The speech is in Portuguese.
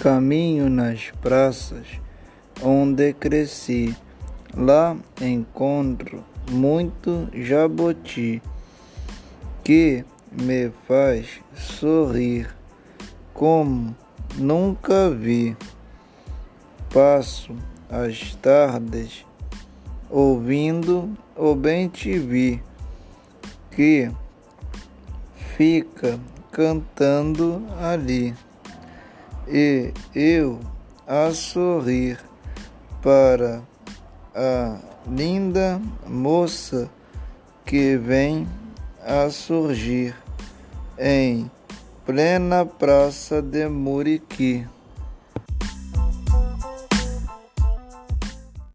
Caminho nas praças onde cresci, lá encontro muito jaboti que me faz sorrir como nunca vi. Passo as tardes ouvindo o bem te vi que fica cantando ali e eu a sorrir para a linda moça que vem a surgir em plena praça de Muriqui.